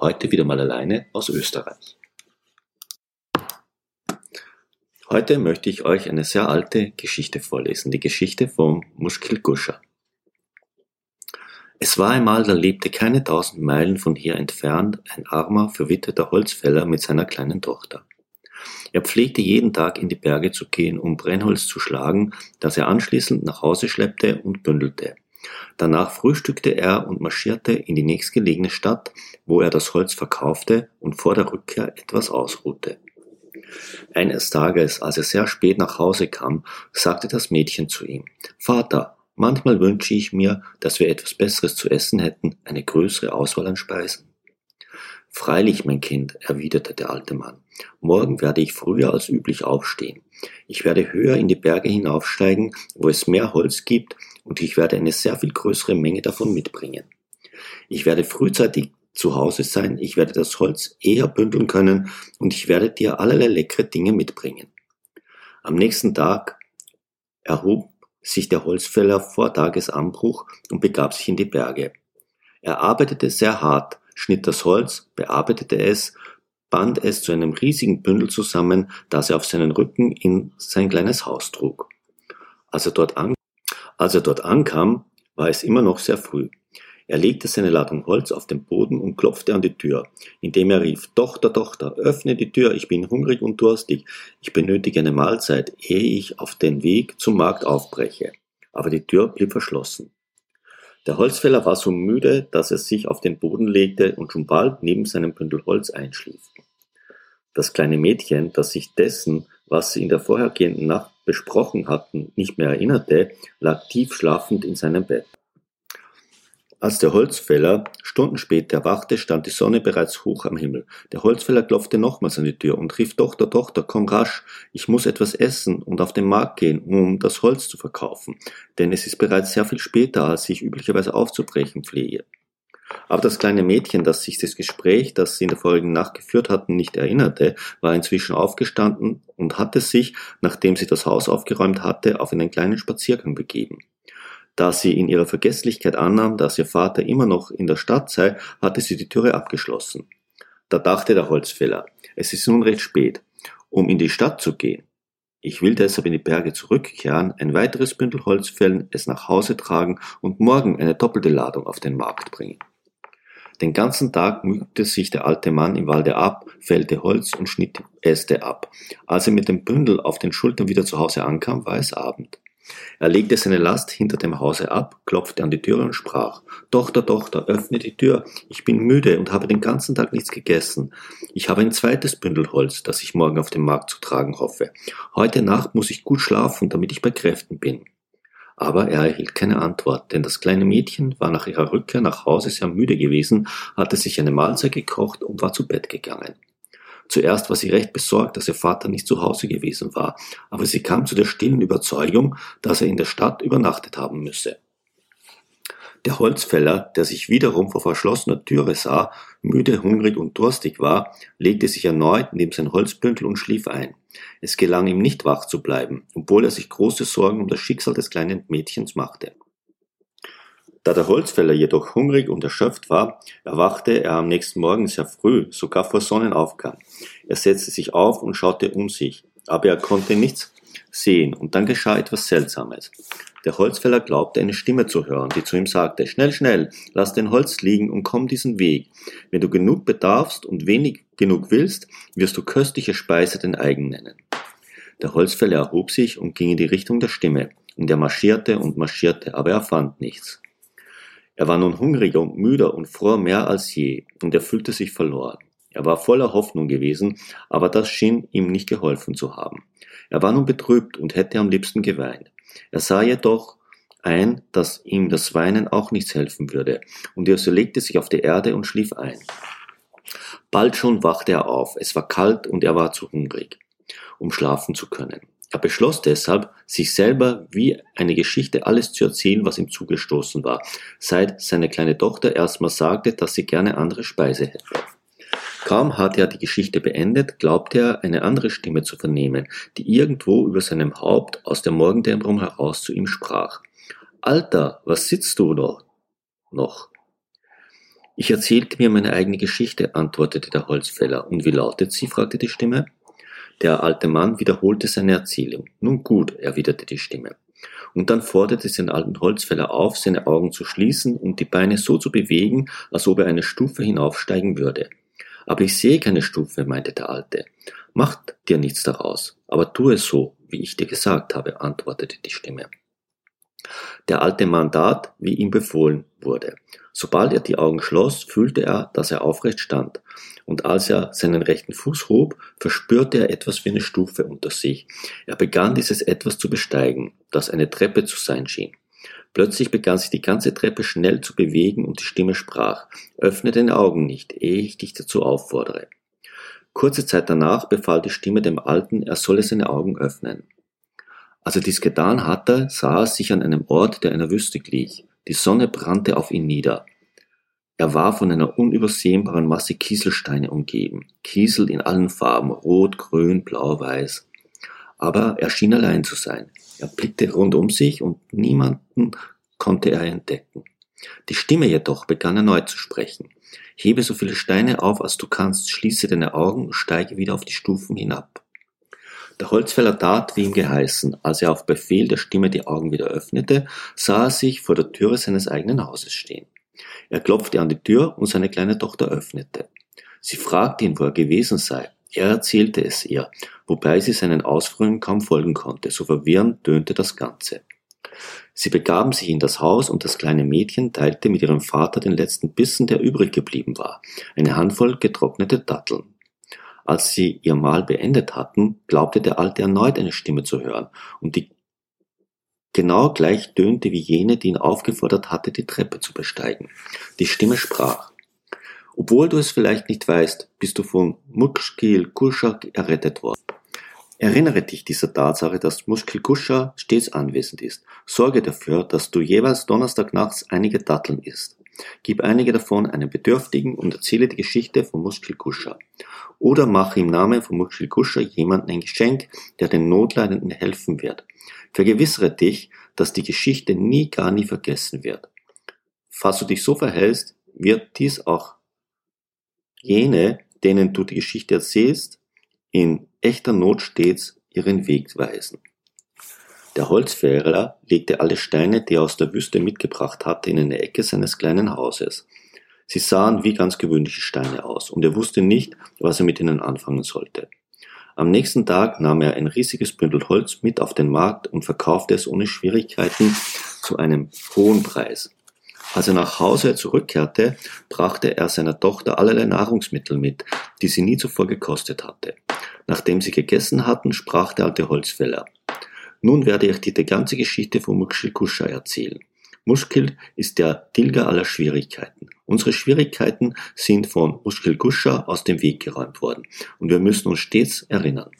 heute wieder mal alleine aus Österreich. Heute möchte ich euch eine sehr alte Geschichte vorlesen, die Geschichte vom Mushkil Gusha. Es war einmal, da lebte keine tausend Meilen von hier entfernt ein armer, verwitterter Holzfäller mit seiner kleinen Tochter. Er pflegte jeden Tag in die Berge zu gehen, um Brennholz zu schlagen, das er anschließend nach Hause schleppte und bündelte. Danach frühstückte er und marschierte in die nächstgelegene Stadt, wo er das Holz verkaufte und vor der Rückkehr etwas ausruhte. Eines Tages, als er sehr spät nach Hause kam, sagte das Mädchen zu ihm Vater, manchmal wünsche ich mir, dass wir etwas Besseres zu essen hätten, eine größere Auswahl an Speisen. Freilich, mein Kind, erwiderte der alte Mann, morgen werde ich früher als üblich aufstehen. Ich werde höher in die Berge hinaufsteigen, wo es mehr Holz gibt, und ich werde eine sehr viel größere Menge davon mitbringen. Ich werde frühzeitig zu Hause sein, ich werde das Holz eher bündeln können und ich werde dir allerlei leckere Dinge mitbringen. Am nächsten Tag erhob sich der Holzfäller vor Tagesanbruch und begab sich in die Berge. Er arbeitete sehr hart, schnitt das Holz, bearbeitete es, band es zu einem riesigen Bündel zusammen, das er auf seinen Rücken in sein kleines Haus trug. Als er dort, an, als er dort ankam, war es immer noch sehr früh. Er legte seine Ladung Holz auf den Boden und klopfte an die Tür, indem er rief, Tochter, Tochter, öffne die Tür, ich bin hungrig und durstig, ich benötige eine Mahlzeit, ehe ich auf den Weg zum Markt aufbreche. Aber die Tür blieb verschlossen. Der Holzfäller war so müde, dass er sich auf den Boden legte und schon bald neben seinem Bündel Holz einschlief. Das kleine Mädchen, das sich dessen, was sie in der vorhergehenden Nacht besprochen hatten, nicht mehr erinnerte, lag tief schlafend in seinem Bett. Als der Holzfäller Stunden später erwachte, stand die Sonne bereits hoch am Himmel. Der Holzfäller klopfte nochmals an die Tür und rief Tochter, Tochter, komm rasch, ich muss etwas essen und auf den Markt gehen, um das Holz zu verkaufen, denn es ist bereits sehr viel später, als ich üblicherweise aufzubrechen pflege. Aber das kleine Mädchen, das sich das Gespräch, das sie in der vorigen Nacht geführt hatten, nicht erinnerte, war inzwischen aufgestanden und hatte sich, nachdem sie das Haus aufgeräumt hatte, auf einen kleinen Spaziergang begeben. Da sie in ihrer Vergesslichkeit annahm, dass ihr Vater immer noch in der Stadt sei, hatte sie die Türe abgeschlossen. Da dachte der Holzfäller, es ist nun recht spät, um in die Stadt zu gehen. Ich will deshalb in die Berge zurückkehren, ein weiteres Bündel Holz fällen, es nach Hause tragen und morgen eine doppelte Ladung auf den Markt bringen. Den ganzen Tag mühte sich der alte Mann im Walde ab, fällte Holz und schnitt Äste ab. Als er mit dem Bündel auf den Schultern wieder zu Hause ankam, war es Abend. Er legte seine Last hinter dem Hause ab, klopfte an die Tür und sprach Tochter, Tochter, öffne die Tür, ich bin müde und habe den ganzen Tag nichts gegessen. Ich habe ein zweites Bündel Holz, das ich morgen auf dem Markt zu tragen hoffe. Heute Nacht muss ich gut schlafen, damit ich bei Kräften bin. Aber er erhielt keine Antwort, denn das kleine Mädchen war nach ihrer Rückkehr nach Hause sehr müde gewesen, hatte sich eine Mahlzeit gekocht und war zu Bett gegangen. Zuerst war sie recht besorgt, dass ihr Vater nicht zu Hause gewesen war, aber sie kam zu der stillen Überzeugung, dass er in der Stadt übernachtet haben müsse. Der Holzfäller, der sich wiederum vor verschlossener Türe sah, müde, hungrig und durstig war, legte sich erneut neben sein Holzbündel und schlief ein. Es gelang ihm nicht wach zu bleiben, obwohl er sich große Sorgen um das Schicksal des kleinen Mädchens machte. Da der Holzfäller jedoch hungrig und erschöpft war, erwachte er am nächsten Morgen sehr früh, sogar vor Sonnenaufgang. Er setzte sich auf und schaute um sich, aber er konnte nichts sehen, und dann geschah etwas Seltsames. Der Holzfäller glaubte eine Stimme zu hören, die zu ihm sagte, Schnell, schnell, lass den Holz liegen und komm diesen Weg. Wenn du genug bedarfst und wenig genug willst, wirst du köstliche Speise den eigen nennen. Der Holzfäller erhob sich und ging in die Richtung der Stimme, und er marschierte und marschierte, aber er fand nichts. Er war nun hungriger und müder und fror mehr als je, und er fühlte sich verloren. Er war voller Hoffnung gewesen, aber das schien ihm nicht geholfen zu haben. Er war nun betrübt und hätte am liebsten geweint. Er sah jedoch ein, dass ihm das Weinen auch nichts helfen würde, und er legte sich auf die Erde und schlief ein. Bald schon wachte er auf, es war kalt und er war zu hungrig, um schlafen zu können. Er beschloss deshalb, sich selber wie eine Geschichte alles zu erzählen, was ihm zugestoßen war, seit seine kleine Tochter erstmal sagte, dass sie gerne andere Speise hätte. Kaum hatte er die Geschichte beendet, glaubte er, eine andere Stimme zu vernehmen, die irgendwo über seinem Haupt aus der Morgendämmerung heraus zu ihm sprach. Alter, was sitzt du noch? noch? Ich erzählte mir meine eigene Geschichte, antwortete der Holzfäller. Und wie lautet sie? fragte die Stimme. Der alte Mann wiederholte seine Erzählung. Nun gut, erwiderte die Stimme. Und dann forderte sie den alten Holzfäller auf, seine Augen zu schließen und die Beine so zu bewegen, als ob er eine Stufe hinaufsteigen würde. Aber ich sehe keine Stufe, meinte der Alte. Mach dir nichts daraus, aber tu es so, wie ich dir gesagt habe, antwortete die Stimme. Der alte Mann tat, wie ihm befohlen wurde. Sobald er die Augen schloss, fühlte er, dass er aufrecht stand, und als er seinen rechten Fuß hob, verspürte er etwas wie eine Stufe unter sich. Er begann dieses etwas zu besteigen, das eine Treppe zu sein schien. Plötzlich begann sich die ganze Treppe schnell zu bewegen und die Stimme sprach, öffne deine Augen nicht, ehe ich dich dazu auffordere. Kurze Zeit danach befahl die Stimme dem Alten, er solle seine Augen öffnen. Als er dies getan hatte, sah er sich an einem Ort, der einer Wüste glich. Die Sonne brannte auf ihn nieder. Er war von einer unübersehbaren Masse Kieselsteine umgeben. Kiesel in allen Farben, rot, grün, blau, weiß. Aber er schien allein zu sein. Er blickte rund um sich und niemanden konnte er entdecken. Die Stimme jedoch begann erneut zu sprechen. Hebe so viele Steine auf, als du kannst, schließe deine Augen und steige wieder auf die Stufen hinab. Der Holzfäller tat, wie ihm geheißen. Als er auf Befehl der Stimme die Augen wieder öffnete, sah er sich vor der Türe seines eigenen Hauses stehen. Er klopfte an die Tür und seine kleine Tochter öffnete. Sie fragte ihn, wo er gewesen sei. Er erzählte es ihr, wobei sie seinen Ausführungen kaum folgen konnte, so verwirrend tönte das Ganze. Sie begaben sich in das Haus und das kleine Mädchen teilte mit ihrem Vater den letzten Bissen, der übrig geblieben war, eine Handvoll getrocknete Datteln. Als sie ihr Mahl beendet hatten, glaubte der Alte erneut eine Stimme zu hören, und die genau gleich tönte wie jene, die ihn aufgefordert hatte, die Treppe zu besteigen. Die Stimme sprach. Obwohl du es vielleicht nicht weißt, bist du von Mushkil Kushak errettet worden. Erinnere dich dieser Tatsache, dass Mushkil Kusha stets anwesend ist. Sorge dafür, dass du jeweils Donnerstagnachts einige Datteln isst. Gib einige davon einem Bedürftigen und erzähle die Geschichte von Mushkil Kusha. Oder mache im Namen von Mushkil Kusha jemandem ein Geschenk, der den Notleidenden helfen wird. Vergewissere dich, dass die Geschichte nie gar nie vergessen wird. Falls du dich so verhältst, wird dies auch jene, denen du die Geschichte erzählst, in echter Not stets ihren Weg weisen. Der Holzfäller legte alle Steine, die er aus der Wüste mitgebracht hatte, in eine Ecke seines kleinen Hauses. Sie sahen wie ganz gewöhnliche Steine aus, und er wusste nicht, was er mit ihnen anfangen sollte. Am nächsten Tag nahm er ein riesiges Bündel Holz mit auf den Markt und verkaufte es ohne Schwierigkeiten zu einem hohen Preis. Als er nach Hause zurückkehrte, brachte er seiner Tochter allerlei Nahrungsmittel mit, die sie nie zuvor gekostet hatte. Nachdem sie gegessen hatten, sprach der alte Holzfäller. Nun werde ich dir die ganze Geschichte von Mushkil Kusha erzählen. Mushkil ist der Tilger aller Schwierigkeiten. Unsere Schwierigkeiten sind von Mushkil Kusha aus dem Weg geräumt worden und wir müssen uns stets erinnern.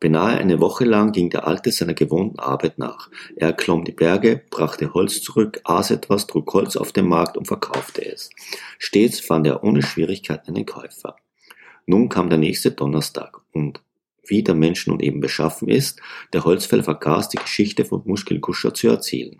Beinahe eine Woche lang ging der Alte seiner gewohnten Arbeit nach. Er klomm die Berge, brachte Holz zurück, aß etwas, trug Holz auf den Markt und verkaufte es. Stets fand er ohne Schwierigkeiten einen Käufer. Nun kam der nächste Donnerstag und wie der Mensch nun eben beschaffen ist, der Holzfäller vergaß die Geschichte von Muschelkuscher zu erzählen.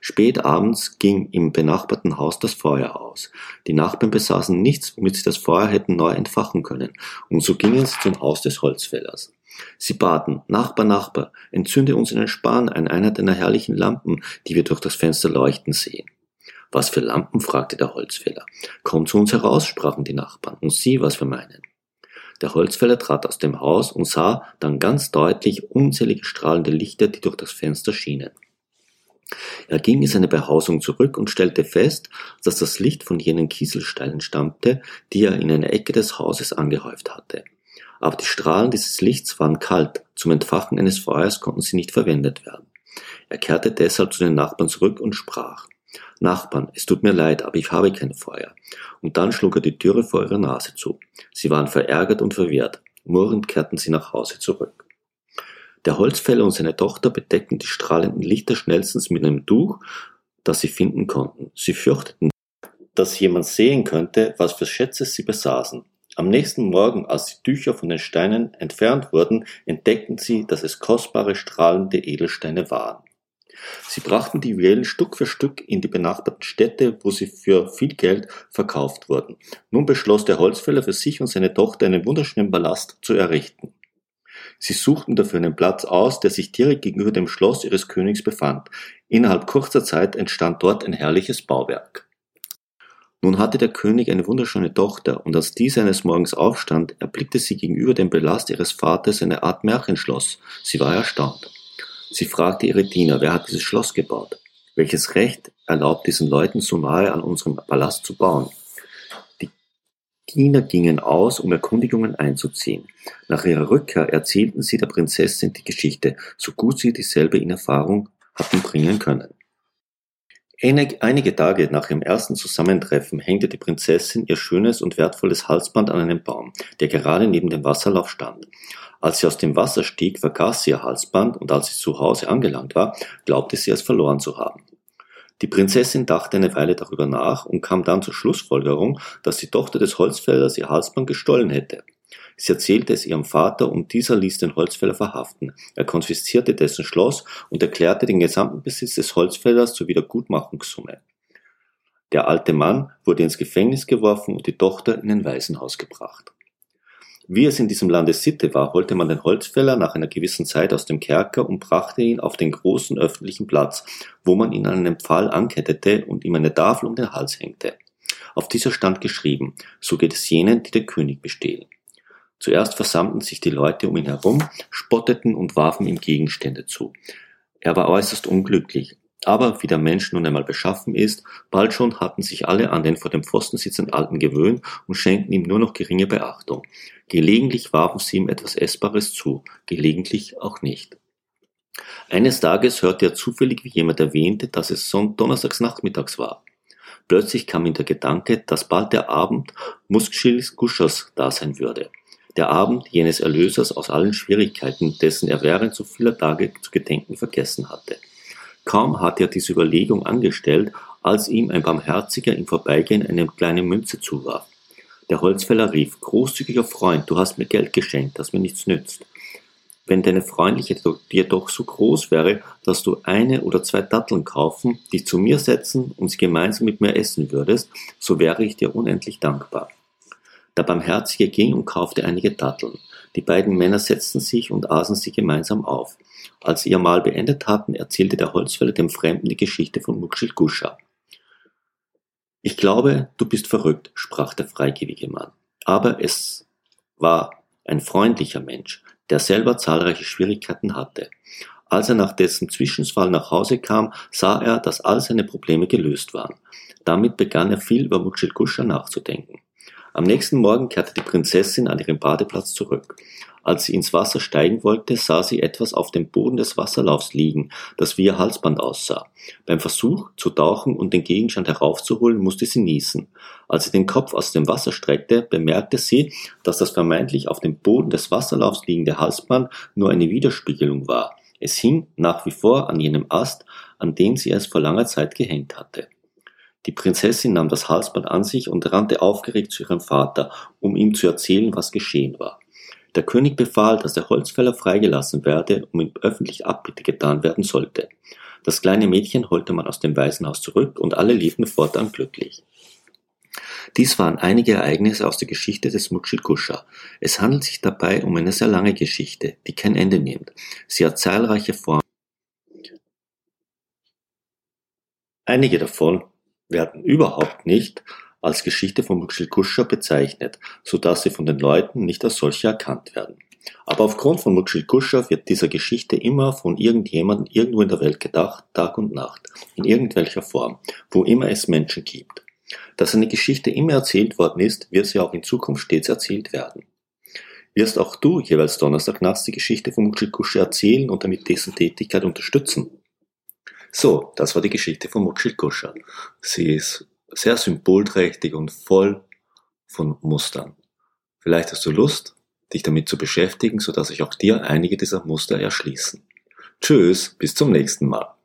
Spät abends ging im benachbarten Haus das Feuer aus. Die Nachbarn besaßen nichts, womit sie das Feuer hätten neu entfachen können, und so gingen sie zum Haus des Holzfällers. Sie baten, Nachbar, Nachbar, entzünde uns in den Span an einer deiner herrlichen Lampen, die wir durch das Fenster leuchten sehen. Was für Lampen? fragte der Holzfäller. Komm zu uns heraus, sprachen die Nachbarn, und sieh, was wir meinen. Der Holzfäller trat aus dem Haus und sah dann ganz deutlich unzählige strahlende Lichter, die durch das Fenster schienen. Er ging in seine Behausung zurück und stellte fest, dass das Licht von jenen Kieselsteinen stammte, die er in einer Ecke des Hauses angehäuft hatte. Aber die Strahlen dieses Lichts waren kalt, zum Entfachen eines Feuers konnten sie nicht verwendet werden. Er kehrte deshalb zu den Nachbarn zurück und sprach Nachbarn, es tut mir leid, aber ich habe kein Feuer. Und dann schlug er die Türe vor ihrer Nase zu. Sie waren verärgert und verwirrt. Murrend kehrten sie nach Hause zurück. Der Holzfäller und seine Tochter bedeckten die strahlenden Lichter schnellstens mit einem Tuch, das sie finden konnten. Sie fürchteten, dass jemand sehen könnte, was für Schätze sie besaßen. Am nächsten Morgen, als die Tücher von den Steinen entfernt wurden, entdeckten sie, dass es kostbare strahlende Edelsteine waren. Sie brachten die Juwelen Stück für Stück in die benachbarten Städte, wo sie für viel Geld verkauft wurden. Nun beschloss der Holzfäller für sich und seine Tochter einen wunderschönen Palast zu errichten. Sie suchten dafür einen Platz aus, der sich direkt gegenüber dem Schloss ihres Königs befand. Innerhalb kurzer Zeit entstand dort ein herrliches Bauwerk. Nun hatte der König eine wunderschöne Tochter, und als diese eines Morgens aufstand, erblickte sie gegenüber dem Palast ihres Vaters eine Art Märchenschloss. Sie war erstaunt. Sie fragte ihre Diener, wer hat dieses Schloss gebaut? Welches Recht erlaubt diesen Leuten so nahe an unserem Palast zu bauen? Diener gingen aus, um Erkundigungen einzuziehen. Nach ihrer Rückkehr erzählten sie der Prinzessin die Geschichte, so gut sie dieselbe in Erfahrung hatten bringen können. Einige Tage nach ihrem ersten Zusammentreffen hängte die Prinzessin ihr schönes und wertvolles Halsband an einem Baum, der gerade neben dem Wasserlauf stand. Als sie aus dem Wasser stieg, vergaß sie ihr Halsband und als sie zu Hause angelangt war, glaubte sie es verloren zu haben. Die Prinzessin dachte eine Weile darüber nach und kam dann zur Schlussfolgerung, dass die Tochter des Holzfällers ihr Halsband gestohlen hätte. Sie erzählte es ihrem Vater und dieser ließ den Holzfäller verhaften. Er konfiszierte dessen Schloss und erklärte den gesamten Besitz des Holzfällers zur Wiedergutmachungssumme. Der alte Mann wurde ins Gefängnis geworfen und die Tochter in ein Waisenhaus gebracht. Wie es in diesem Lande Sitte war, holte man den Holzfäller nach einer gewissen Zeit aus dem Kerker und brachte ihn auf den großen öffentlichen Platz, wo man ihn an einen Pfahl ankettete und ihm eine Tafel um den Hals hängte. Auf dieser stand geschrieben, so geht es jenen, die den König bestehlen. Zuerst versammelten sich die Leute um ihn herum, spotteten und warfen ihm Gegenstände zu. Er war äußerst unglücklich, aber wie der Mensch nun einmal beschaffen ist, bald schon hatten sich alle an den vor dem Pfosten sitzenden Alten gewöhnt und schenkten ihm nur noch geringe Beachtung. Gelegentlich warfen sie ihm etwas Essbares zu, gelegentlich auch nicht. Eines Tages hörte er zufällig, wie jemand erwähnte, dass es donnerstags nachmittags war. Plötzlich kam ihm der Gedanke, dass bald der Abend Muskschils Guschers da sein würde. Der Abend jenes Erlösers aus allen Schwierigkeiten, dessen er während so vieler Tage zu gedenken vergessen hatte. Kaum hatte er diese Überlegung angestellt, als ihm ein Barmherziger im Vorbeigehen eine kleine Münze zuwarf. Der Holzfäller rief, großzügiger Freund, du hast mir Geld geschenkt, das mir nichts nützt. Wenn deine Freundlichkeit dir doch so groß wäre, dass du eine oder zwei Datteln kaufen, dich zu mir setzen und sie gemeinsam mit mir essen würdest, so wäre ich dir unendlich dankbar. Der Barmherzige ging und kaufte einige Datteln. Die beiden Männer setzten sich und aßen sie gemeinsam auf. Als sie ihr Mahl beendet hatten, erzählte der Holzfäller dem Fremden die Geschichte von Mukshil Gusha. Ich glaube, du bist verrückt, sprach der freigebige Mann. Aber es war ein freundlicher Mensch, der selber zahlreiche Schwierigkeiten hatte. Als er nach dessen Zwischenfall nach Hause kam, sah er, dass all seine Probleme gelöst waren. Damit begann er viel über Mukshil Gusha nachzudenken. Am nächsten Morgen kehrte die Prinzessin an ihren Badeplatz zurück. Als sie ins Wasser steigen wollte, sah sie etwas auf dem Boden des Wasserlaufs liegen, das wie ihr Halsband aussah. Beim Versuch, zu tauchen und den Gegenstand heraufzuholen, musste sie niesen. Als sie den Kopf aus dem Wasser streckte, bemerkte sie, dass das vermeintlich auf dem Boden des Wasserlaufs liegende Halsband nur eine Widerspiegelung war. Es hing nach wie vor an jenem Ast, an den sie es vor langer Zeit gehängt hatte. Die Prinzessin nahm das Halsband an sich und rannte aufgeregt zu ihrem Vater, um ihm zu erzählen, was geschehen war. Der König befahl, dass der Holzfäller freigelassen werde und ihm öffentlich Abbitte getan werden sollte. Das kleine Mädchen holte man aus dem Waisenhaus zurück und alle lebten fortan glücklich. Dies waren einige Ereignisse aus der Geschichte des Mutschilkuscha. Es handelt sich dabei um eine sehr lange Geschichte, die kein Ende nimmt. Sie hat zahlreiche Formen. Einige davon werden überhaupt nicht als Geschichte von Mukshilkusha bezeichnet, so dass sie von den Leuten nicht als solche erkannt werden. Aber aufgrund von Mukshilkusha wird dieser Geschichte immer von irgendjemandem irgendwo in der Welt gedacht, Tag und Nacht, in irgendwelcher Form, wo immer es Menschen gibt. Dass eine Geschichte immer erzählt worden ist, wird sie auch in Zukunft stets erzählt werden. Wirst auch du jeweils Donnerstag nachts die Geschichte von Mukshilkusha erzählen und damit dessen Tätigkeit unterstützen? So, das war die Geschichte von Mokshilkusha. Sie ist sehr symbolträchtig und voll von Mustern. Vielleicht hast du Lust, dich damit zu beschäftigen, sodass sich auch dir einige dieser Muster erschließen. Tschüss, bis zum nächsten Mal.